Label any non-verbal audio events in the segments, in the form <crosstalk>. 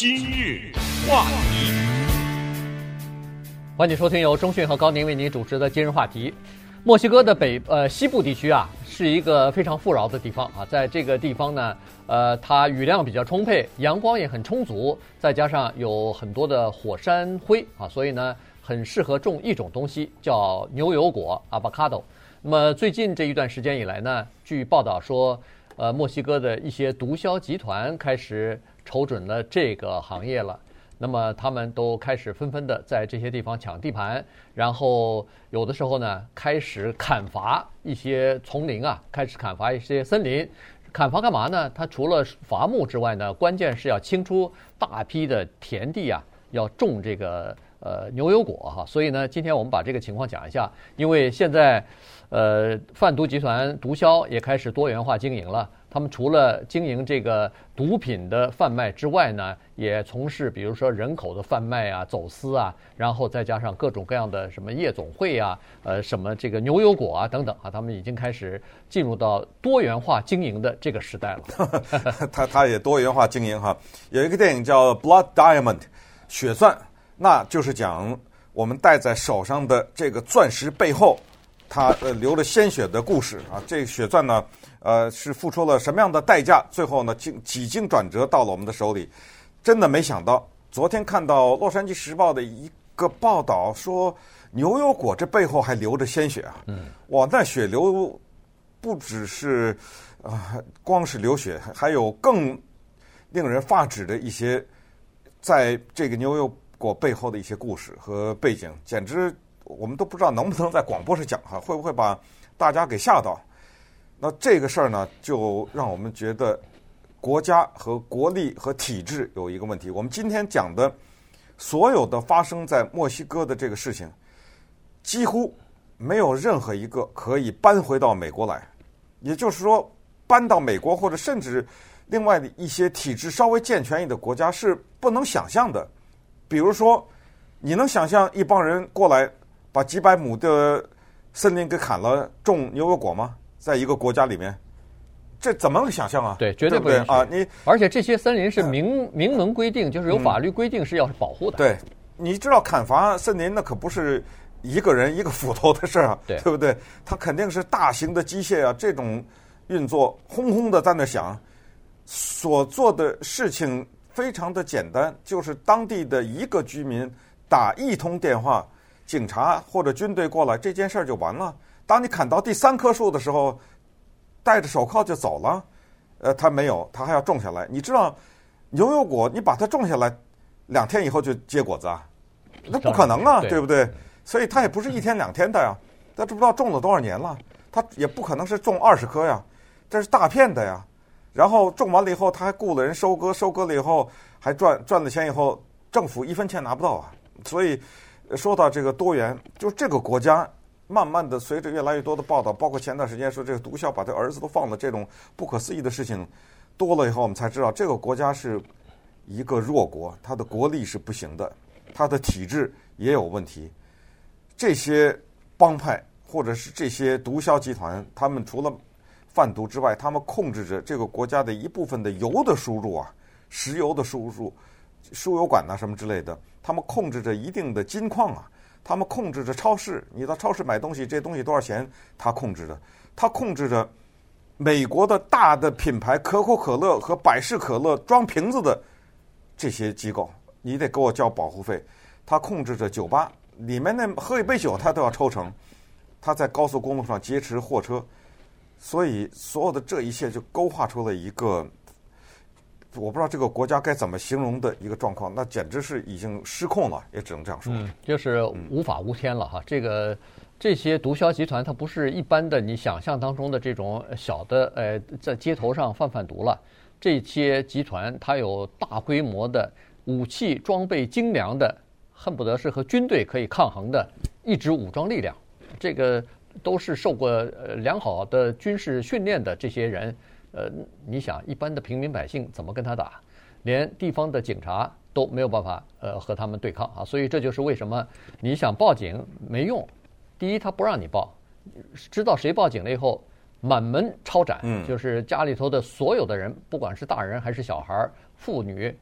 今日话题，欢迎收听由中讯和高宁为您主持的今日话题。墨西哥的北呃西部地区啊，是一个非常富饶的地方啊，在这个地方呢，呃，它雨量比较充沛，阳光也很充足，再加上有很多的火山灰啊，所以呢，很适合种一种东西，叫牛油果 （avocado）。那么最近这一段时间以来呢，据报道说，呃，墨西哥的一些毒枭集团开始。瞅准了这个行业了，那么他们都开始纷纷的在这些地方抢地盘，然后有的时候呢，开始砍伐一些丛林啊，开始砍伐一些森林。砍伐干嘛呢？它除了伐木之外呢，关键是要清出大批的田地啊，要种这个呃牛油果哈。所以呢，今天我们把这个情况讲一下，因为现在呃贩毒集团毒枭也开始多元化经营了。他们除了经营这个毒品的贩卖之外呢，也从事比如说人口的贩卖啊、走私啊，然后再加上各种各样的什么夜总会啊、呃什么这个牛油果啊等等啊，他们已经开始进入到多元化经营的这个时代了。<laughs> 他他也多元化经营哈，有一个电影叫《Blood Diamond》，血钻，那就是讲我们戴在手上的这个钻石背后，它呃流了鲜血的故事啊。这个血钻呢。呃，是付出了什么样的代价？最后呢，经几经转折到了我们的手里，真的没想到。昨天看到《洛杉矶时报》的一个报道说，牛油果这背后还流着鲜血啊！嗯，哇，那血流不只是啊、呃，光是流血，还有更令人发指的一些，在这个牛油果背后的一些故事和背景，简直我们都不知道能不能在广播上讲哈，会不会把大家给吓到？那这个事儿呢，就让我们觉得国家和国力和体制有一个问题。我们今天讲的所有的发生在墨西哥的这个事情，几乎没有任何一个可以搬回到美国来。也就是说，搬到美国或者甚至另外的一些体制稍微健全一点的国家是不能想象的。比如说，你能想象一帮人过来把几百亩的森林给砍了，种牛油果吗？在一个国家里面，这怎么能想象啊？对，绝对不允许啊！你而且这些森林是明明文规定，就是有法律规定是要保护的。对，你知道砍伐森林那可不是一个人一个斧头的事儿啊，对不对？它肯定是大型的机械啊，这种运作轰轰的在那响，所做的事情非常的简单，就是当地的一个居民打一通电话，警察或者军队过来，这件事儿就完了。当你砍到第三棵树的时候，戴着手铐就走了，呃，他没有，他还要种下来。你知道，牛油果你把它种下来，两天以后就结果子啊，那不可能啊，对不对？所以它也不是一天两天的呀，他这不知道种了多少年了，他也不可能是种二十棵呀，这是大片的呀。然后种完了以后，他还雇了人收割，收割了以后还赚赚了钱以后，政府一分钱拿不到啊。所以说到这个多元，就这个国家。慢慢的，随着越来越多的报道，包括前段时间说这个毒枭把他儿子都放了，这种不可思议的事情多了以后，我们才知道这个国家是一个弱国，它的国力是不行的，它的体制也有问题。这些帮派或者是这些毒枭集团，他们除了贩毒之外，他们控制着这个国家的一部分的油的输入啊，石油的输入、输油管呐、啊、什么之类的，他们控制着一定的金矿啊。他们控制着超市，你到超市买东西，这东西多少钱？他控制着，他控制着美国的大的品牌可口可乐和百事可乐装瓶子的这些机构，你得给我交保护费。他控制着酒吧里面那喝一杯酒，他都要抽成。他在高速公路上劫持货车，所以所有的这一切就勾画出了一个。我不知道这个国家该怎么形容的一个状况，那简直是已经失控了，也只能这样说。嗯，就是无法无天了哈。这个这些毒枭集团，它不是一般的你想象当中的这种小的呃，在街头上贩贩毒了。这些集团它有大规模的武器装备精良的，恨不得是和军队可以抗衡的一支武装力量。这个都是受过呃良好的军事训练的这些人。呃，你想一般的平民百姓怎么跟他打？连地方的警察都没有办法呃和他们对抗啊！所以这就是为什么你想报警没用。第一，他不让你报，知道谁报警了以后，满门抄斩，就是家里头的所有的人，不管是大人还是小孩儿、妇女、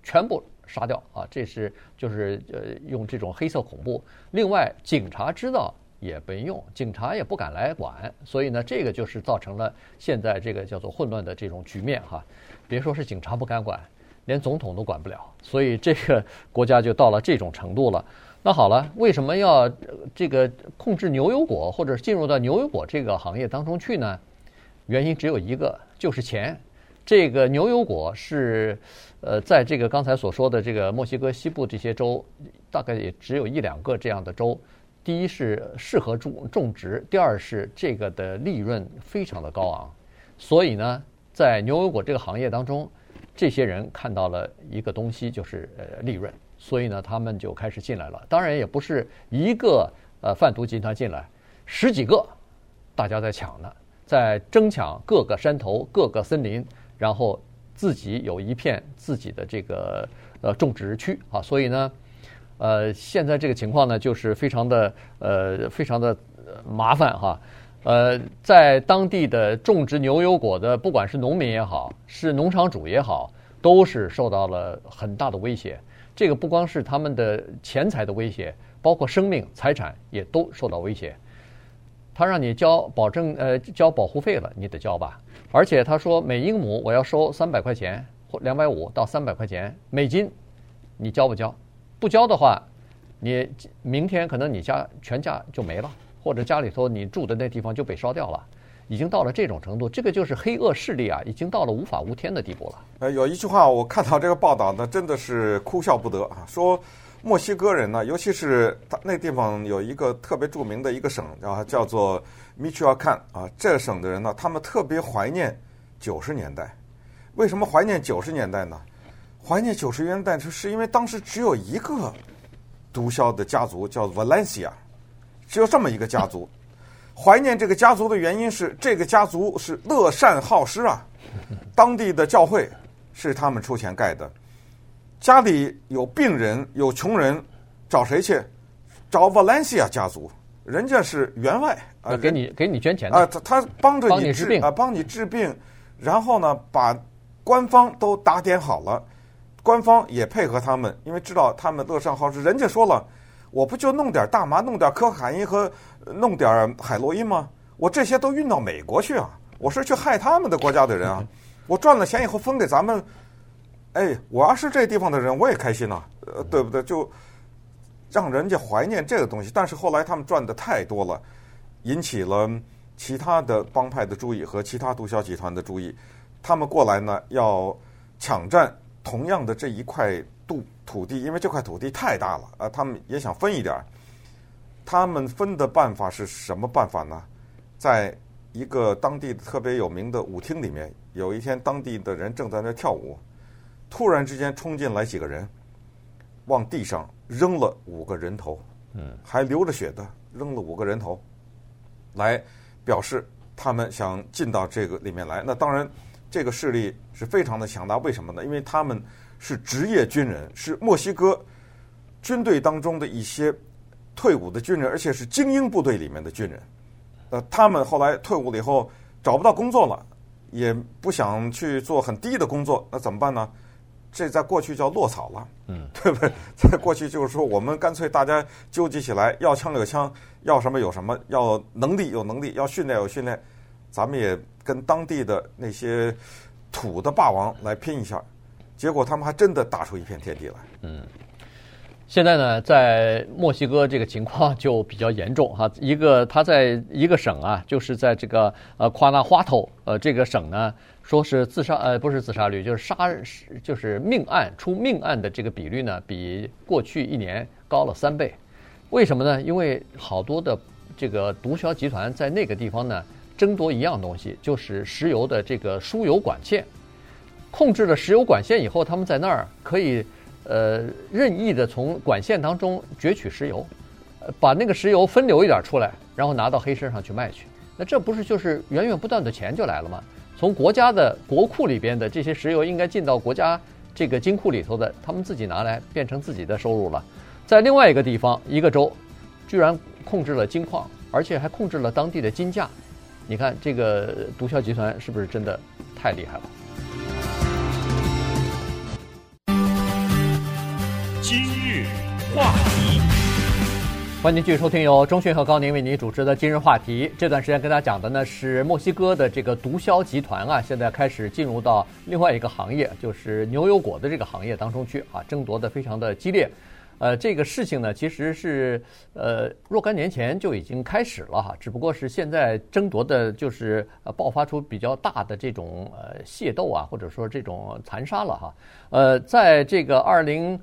全部杀掉啊！这是就是呃用这种黑色恐怖。另外，警察知道也没用，警察也不敢来管，所以呢，这个就是造成了现在这个叫做混乱的这种局面哈。别说是警察不敢管，连总统都管不了，所以这个国家就到了这种程度了。那好了，为什么要这个控制牛油果或者进入到牛油果这个行业当中去呢？原因只有一个，就是钱。这个牛油果是，呃，在这个刚才所说的这个墨西哥西部这些州，大概也只有一两个这样的州。第一是适合种种植，第二是这个的利润非常的高昂。所以呢，在牛油果这个行业当中，这些人看到了一个东西，就是呃利润，所以呢，他们就开始进来了。当然也不是一个呃贩毒集团进来，十几个，大家在抢呢，在争抢各个山头、各个森林。然后自己有一片自己的这个呃种植区啊，所以呢，呃，现在这个情况呢，就是非常的呃非常的麻烦哈，呃，在当地的种植牛油果的，不管是农民也好，是农场主也好，都是受到了很大的威胁。这个不光是他们的钱财的威胁，包括生命财产也都受到威胁。他让你交保证呃交保护费了，你得交吧。而且他说每英亩我要收三百块钱或两百五到三百块钱美金，你交不交？不交的话，你明天可能你家全家就没了，或者家里头你住的那地方就被烧掉了，已经到了这种程度，这个就是黑恶势力啊，已经到了无法无天的地步了。呃，有一句话我看到这个报道呢，真的是哭笑不得啊，说墨西哥人呢，尤其是他那地方有一个特别著名的一个省啊，叫做。米奇奥坎啊，这省的人呢，他们特别怀念九十年代。为什么怀念九十年代呢？怀念九十年代是是因为当时只有一个毒枭的家族，叫 Valencia，只有这么一个家族。怀念这个家族的原因是，这个家族是乐善好施啊，当地的教会是他们出钱盖的。家里有病人、有穷人，找谁去？找 Valencia 家族。人家是员外啊，给你给你捐钱的啊，他他帮着你治啊，帮你治病，然后呢，把官方都打点好了，官方也配合他们，因为知道他们乐善好施。人家说了，我不就弄点大麻，弄点可卡因和弄点海洛因吗？我这些都运到美国去啊，我是去害他们的国家的人啊，我赚了钱以后分给咱们，哎，我要是这地方的人，我也开心呐，呃，对不对？就。让人家怀念这个东西，但是后来他们赚的太多了，引起了其他的帮派的注意和其他毒枭集团的注意。他们过来呢，要抢占同样的这一块土土地，因为这块土地太大了啊，他们也想分一点儿。他们分的办法是什么办法呢？在一个当地特别有名的舞厅里面，有一天当地的人正在那跳舞，突然之间冲进来几个人，往地上。扔了五个人头，嗯，还流着血的扔了五个人头，来表示他们想进到这个里面来。那当然，这个势力是非常的强大。为什么呢？因为他们是职业军人，是墨西哥军队当中的一些退伍的军人，而且是精英部队里面的军人。呃，他们后来退伍了以后找不到工作了，也不想去做很低的工作，那怎么办呢？这在过去叫落草了，嗯，对不对？在过去就是说，我们干脆大家纠集起来，要枪有枪，要什么有什么，要能力有能力，要训练有训练，咱们也跟当地的那些土的霸王来拼一下。结果他们还真的打出一片天地来。嗯，现在呢，在墨西哥这个情况就比较严重哈。一个他在一个省啊，就是在这个呃夸纳花头呃这个省呢。说是自杀，呃，不是自杀率，就是杀，就是命案出命案的这个比率呢，比过去一年高了三倍。为什么呢？因为好多的这个毒枭集团在那个地方呢，争夺一样东西，就是石油的这个输油管线。控制了石油管线以后，他们在那儿可以呃任意的从管线当中攫取石油，把那个石油分流一点出来，然后拿到黑市上去卖去。那这不是就是源源不断的钱就来了吗？从国家的国库里边的这些石油应该进到国家这个金库里头的，他们自己拿来变成自己的收入了。在另外一个地方，一个州居然控制了金矿，而且还控制了当地的金价。你看这个毒枭集团是不是真的太厉害了？今日话题，欢迎继续收听由钟迅和高宁为您主持的今日话题。这段时间跟大家讲的呢是墨西哥的这个毒枭集团啊，现在开始进入到另外一个行业，就是牛油果的这个行业当中去啊，争夺的非常的激烈。呃，这个事情呢，其实是呃若干年前就已经开始了哈，只不过是现在争夺的，就是呃爆发出比较大的这种呃械斗啊，或者说这种残杀了哈。呃，在这个二零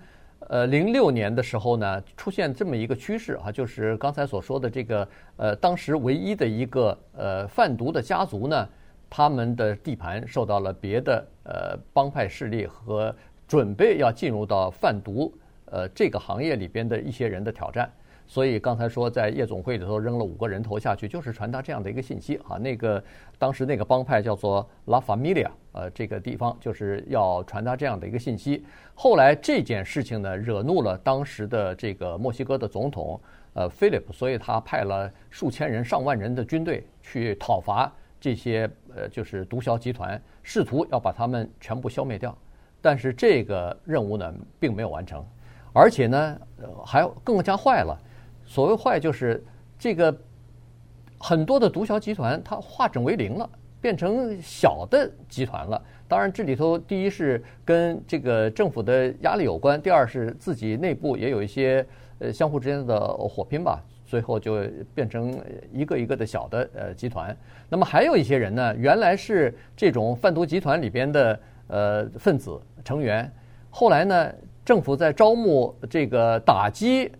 呃零六年的时候呢，出现这么一个趋势哈，就是刚才所说的这个呃当时唯一的一个呃贩毒的家族呢，他们的地盘受到了别的呃帮派势力和准备要进入到贩毒。呃，这个行业里边的一些人的挑战，所以刚才说在夜总会里头扔了五个人头下去，就是传达这样的一个信息啊。那个当时那个帮派叫做 La Familia，呃，这个地方就是要传达这样的一个信息。后来这件事情呢，惹怒了当时的这个墨西哥的总统呃 Philip，所以他派了数千人、上万人的军队去讨伐这些呃，就是毒枭集团，试图要把他们全部消灭掉。但是这个任务呢，并没有完成。而且呢，还更加坏了。所谓坏，就是这个很多的毒枭集团它化整为零了，变成小的集团了。当然，这里头第一是跟这个政府的压力有关，第二是自己内部也有一些呃相互之间的火拼吧。最后就变成一个一个的小的呃集团。那么还有一些人呢，原来是这种贩毒集团里边的呃分子成员，后来呢。政府在招募这个打击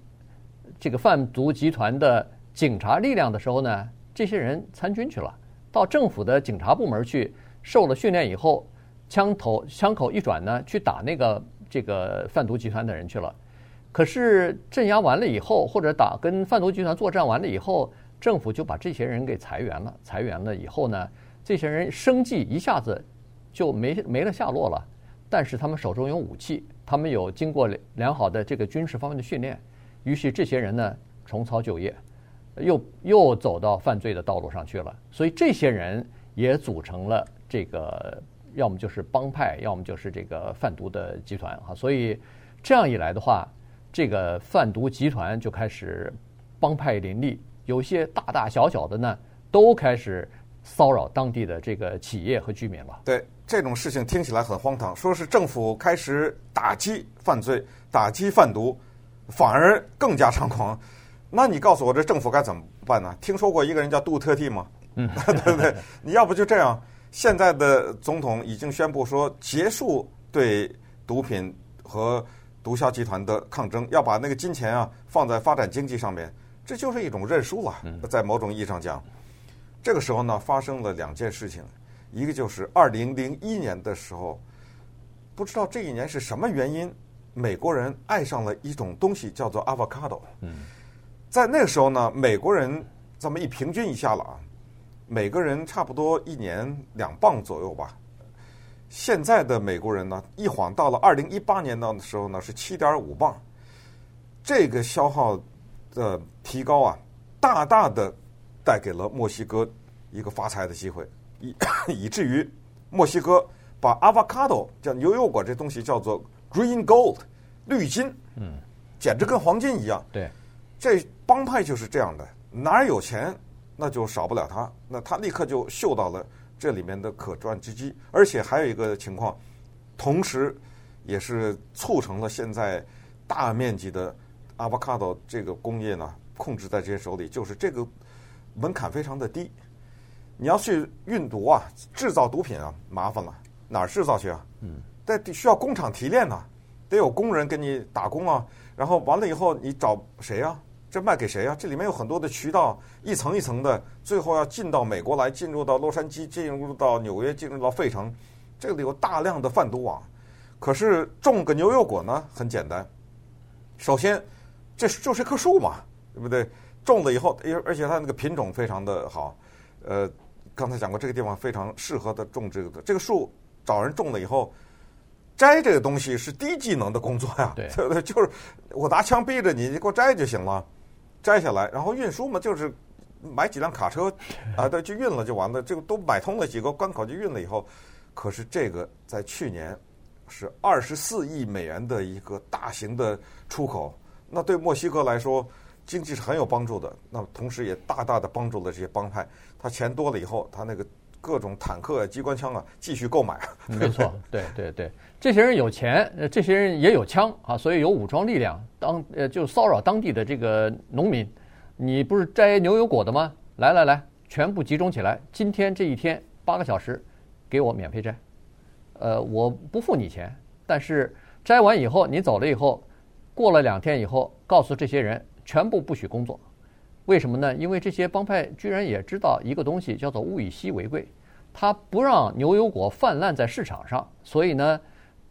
这个贩毒集团的警察力量的时候呢，这些人参军去了，到政府的警察部门去受了训练以后，枪头枪口一转呢，去打那个这个贩毒集团的人去了。可是镇压完了以后，或者打跟贩毒集团作战完了以后，政府就把这些人给裁员了。裁员了以后呢，这些人生计一下子就没没了下落了。但是他们手中有武器。他们有经过良好的这个军事方面的训练，于是这些人呢重操旧业，又又走到犯罪的道路上去了。所以这些人也组成了这个，要么就是帮派，要么就是这个贩毒的集团啊。所以这样一来的话，这个贩毒集团就开始帮派林立，有些大大小小的呢都开始骚扰当地的这个企业和居民了。对。这种事情听起来很荒唐，说是政府开始打击犯罪、打击贩毒，反而更加猖狂。那你告诉我，这政府该怎么办呢？听说过一个人叫杜特蒂吗？嗯，对 <laughs> 不对？你要不就这样？现在的总统已经宣布说，结束对毒品和毒枭集团的抗争，要把那个金钱啊放在发展经济上面，这就是一种认输了。在某种意义上讲，这个时候呢，发生了两件事情。一个就是二零零一年的时候，不知道这一年是什么原因，美国人爱上了一种东西，叫做 avocado。嗯，在那个时候呢，美国人这么一平均一下了啊，每个人差不多一年两磅左右吧。现在的美国人呢，一晃到了二零一八年的时候呢，是七点五磅。这个消耗的提高啊，大大的带给了墨西哥一个发财的机会。以 <coughs> 以至于墨西哥把 avocado 叫牛油果这东西叫做 green gold 绿金，嗯，简直跟黄金一样。对，这帮派就是这样的，哪儿有钱那就少不了他，那他立刻就嗅到了这里面的可赚之机。而且还有一个情况，同时也是促成了现在大面积的 avocado 这个工业呢控制在这些手里，就是这个门槛非常的低。你要去运毒啊，制造毒品啊，麻烦了，哪儿制造去啊？嗯，得需要工厂提炼呐，得有工人给你打工啊。然后完了以后，你找谁啊？这卖给谁啊？这里面有很多的渠道，一层一层的，最后要进到美国来，进入到洛杉矶，进入到纽约，进入到费城，这里有大量的贩毒网。可是种个牛油果呢，很简单，首先这就是一棵树嘛，对不对？种了以后，而而且它那个品种非常的好，呃。刚才讲过，这个地方非常适合的种这个的这个树，找人种了以后，摘这个东西是低技能的工作呀，<laughs> 对不对？就是我拿枪逼着你，你给我摘就行了，摘下来，然后运输嘛，就是买几辆卡车啊，对，就运了就完了，这个都买通了几个关口就运了以后，可是这个在去年是二十四亿美元的一个大型的出口，那对墨西哥来说经济是很有帮助的。那么同时也大大的帮助了这些帮派，他钱多了以后，他那个各种坦克啊、机关枪啊继续购买。<laughs> 没错，对对对，这些人有钱，这些人也有枪啊，所以有武装力量，当呃就骚扰当地的这个农民。你不是摘牛油果的吗？来来来，全部集中起来，今天这一天八个小时，给我免费摘。呃，我不付你钱，但是摘完以后你走了以后，过了两天以后，告诉这些人全部不许工作。为什么呢？因为这些帮派居然也知道一个东西叫做物以稀为贵，他不让牛油果泛滥在市场上，所以呢，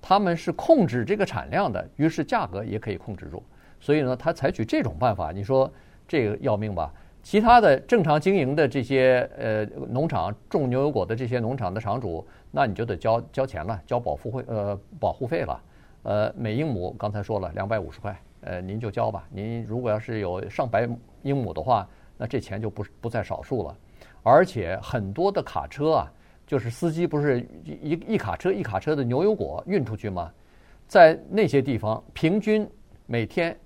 他们是控制这个产量的，于是价格也可以控制住。所以呢，他采取这种办法，你说这个要命吧？其他的正常经营的这些呃农场种牛油果的这些农场的场主，那你就得交交钱了，交保护费呃保护费了，呃每英亩刚才说了两百五十块，呃您就交吧。您如果要是有上百英亩的话，那这钱就不不在少数了。而且很多的卡车啊，就是司机不是一一卡车一卡车的牛油果运出去吗？在那些地方，平均每天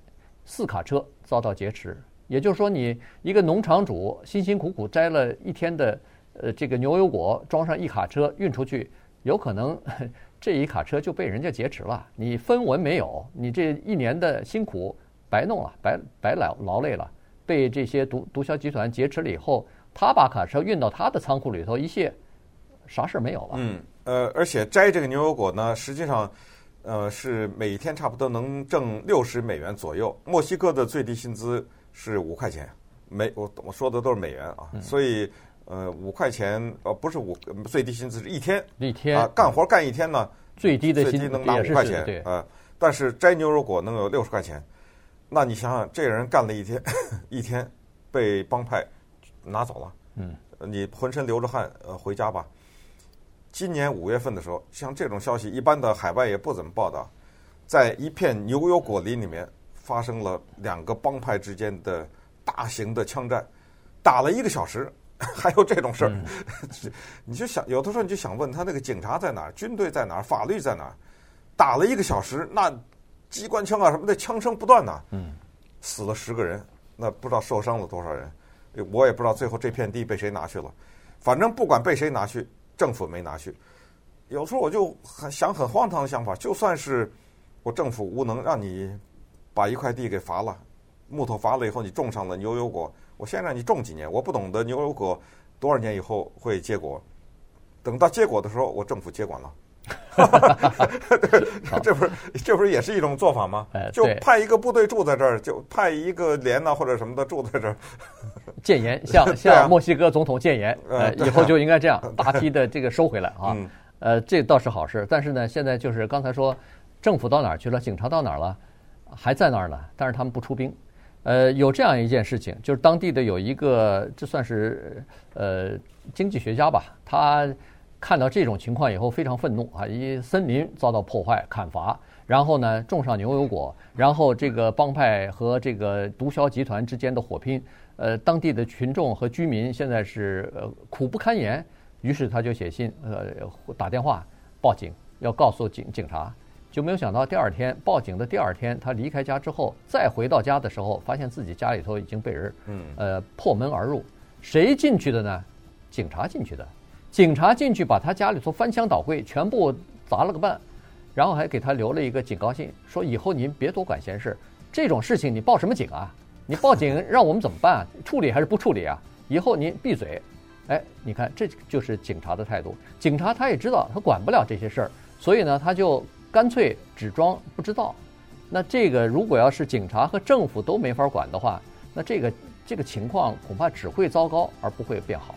四卡车遭到劫持。也就是说，你一个农场主辛辛苦苦摘了一天的呃这个牛油果，装上一卡车运出去，有可能 <laughs> 这一卡车就被人家劫持了，你分文没有，你这一年的辛苦白弄了，白白劳劳累了，被这些毒毒枭集团劫持了以后，他把卡车运到他的仓库里头一卸，啥事没有了。嗯，呃，而且摘这个牛油果呢，实际上呃是每天差不多能挣六十美元左右。墨西哥的最低薪资。是五块钱，美我我说的都是美元啊，嗯、所以呃五块钱呃不是五最低薪资是一天一天啊干活干一天呢最低的薪资能拿五块钱啊、呃，但是摘牛油果能有六十块钱，那你想想这人干了一天 <laughs> 一天被帮派拿走了，嗯，你浑身流着汗呃回家吧。今年五月份的时候，像这种消息一般的海外也不怎么报道，在一片牛油果林里面。发生了两个帮派之间的大型的枪战，打了一个小时，<laughs> 还有这种事儿，嗯、<laughs> 你就想有的时候你就想问他那个警察在哪儿，军队在哪儿，法律在哪儿？打了一个小时，那机关枪啊什么的枪声不断呐，嗯，死了十个人，那不知道受伤了多少人，我也不知道最后这片地被谁拿去了，反正不管被谁拿去，政府没拿去。有时候我就很想很荒唐的想法，就算是我政府无能，让你。把一块地给伐了，木头伐了以后，你种上了牛油果。我先让你种几年，我不懂得牛油果多少年以后会结果。等到结果的时候，我政府接管了。<laughs> <laughs> 这不是这不是也是一种做法吗？就派一个部队住在这儿，就派一个连呐或者什么的住在这儿。<laughs> 建言，向向墨西哥总统建言，呃，以后就应该这样，大批的这个收回来啊。呃，这倒是好事。但是呢，现在就是刚才说，政府到哪儿去了？警察到哪儿了？还在那儿呢，但是他们不出兵。呃，有这样一件事情，就是当地的有一个，这算是呃经济学家吧，他看到这种情况以后非常愤怒啊，一森林遭到破坏、砍伐，然后呢种上牛油果，然后这个帮派和这个毒枭集团之间的火拼，呃，当地的群众和居民现在是呃苦不堪言，于是他就写信呃打电话报警，要告诉警警察。就没有想到第二天报警的第二天，他离开家之后，再回到家的时候，发现自己家里头已经被人，嗯，呃，破门而入。谁进去的呢？警察进去的。警察进去把他家里头翻箱倒柜，全部砸了个半，然后还给他留了一个警告信，说以后您别多管闲事，这种事情你报什么警啊？你报警 <laughs> 让我们怎么办？处理还是不处理啊？以后您闭嘴。哎，你看这就是警察的态度。警察他也知道他管不了这些事儿，所以呢，他就。干脆只装不知道，那这个如果要是警察和政府都没法管的话，那这个这个情况恐怕只会糟糕而不会变好。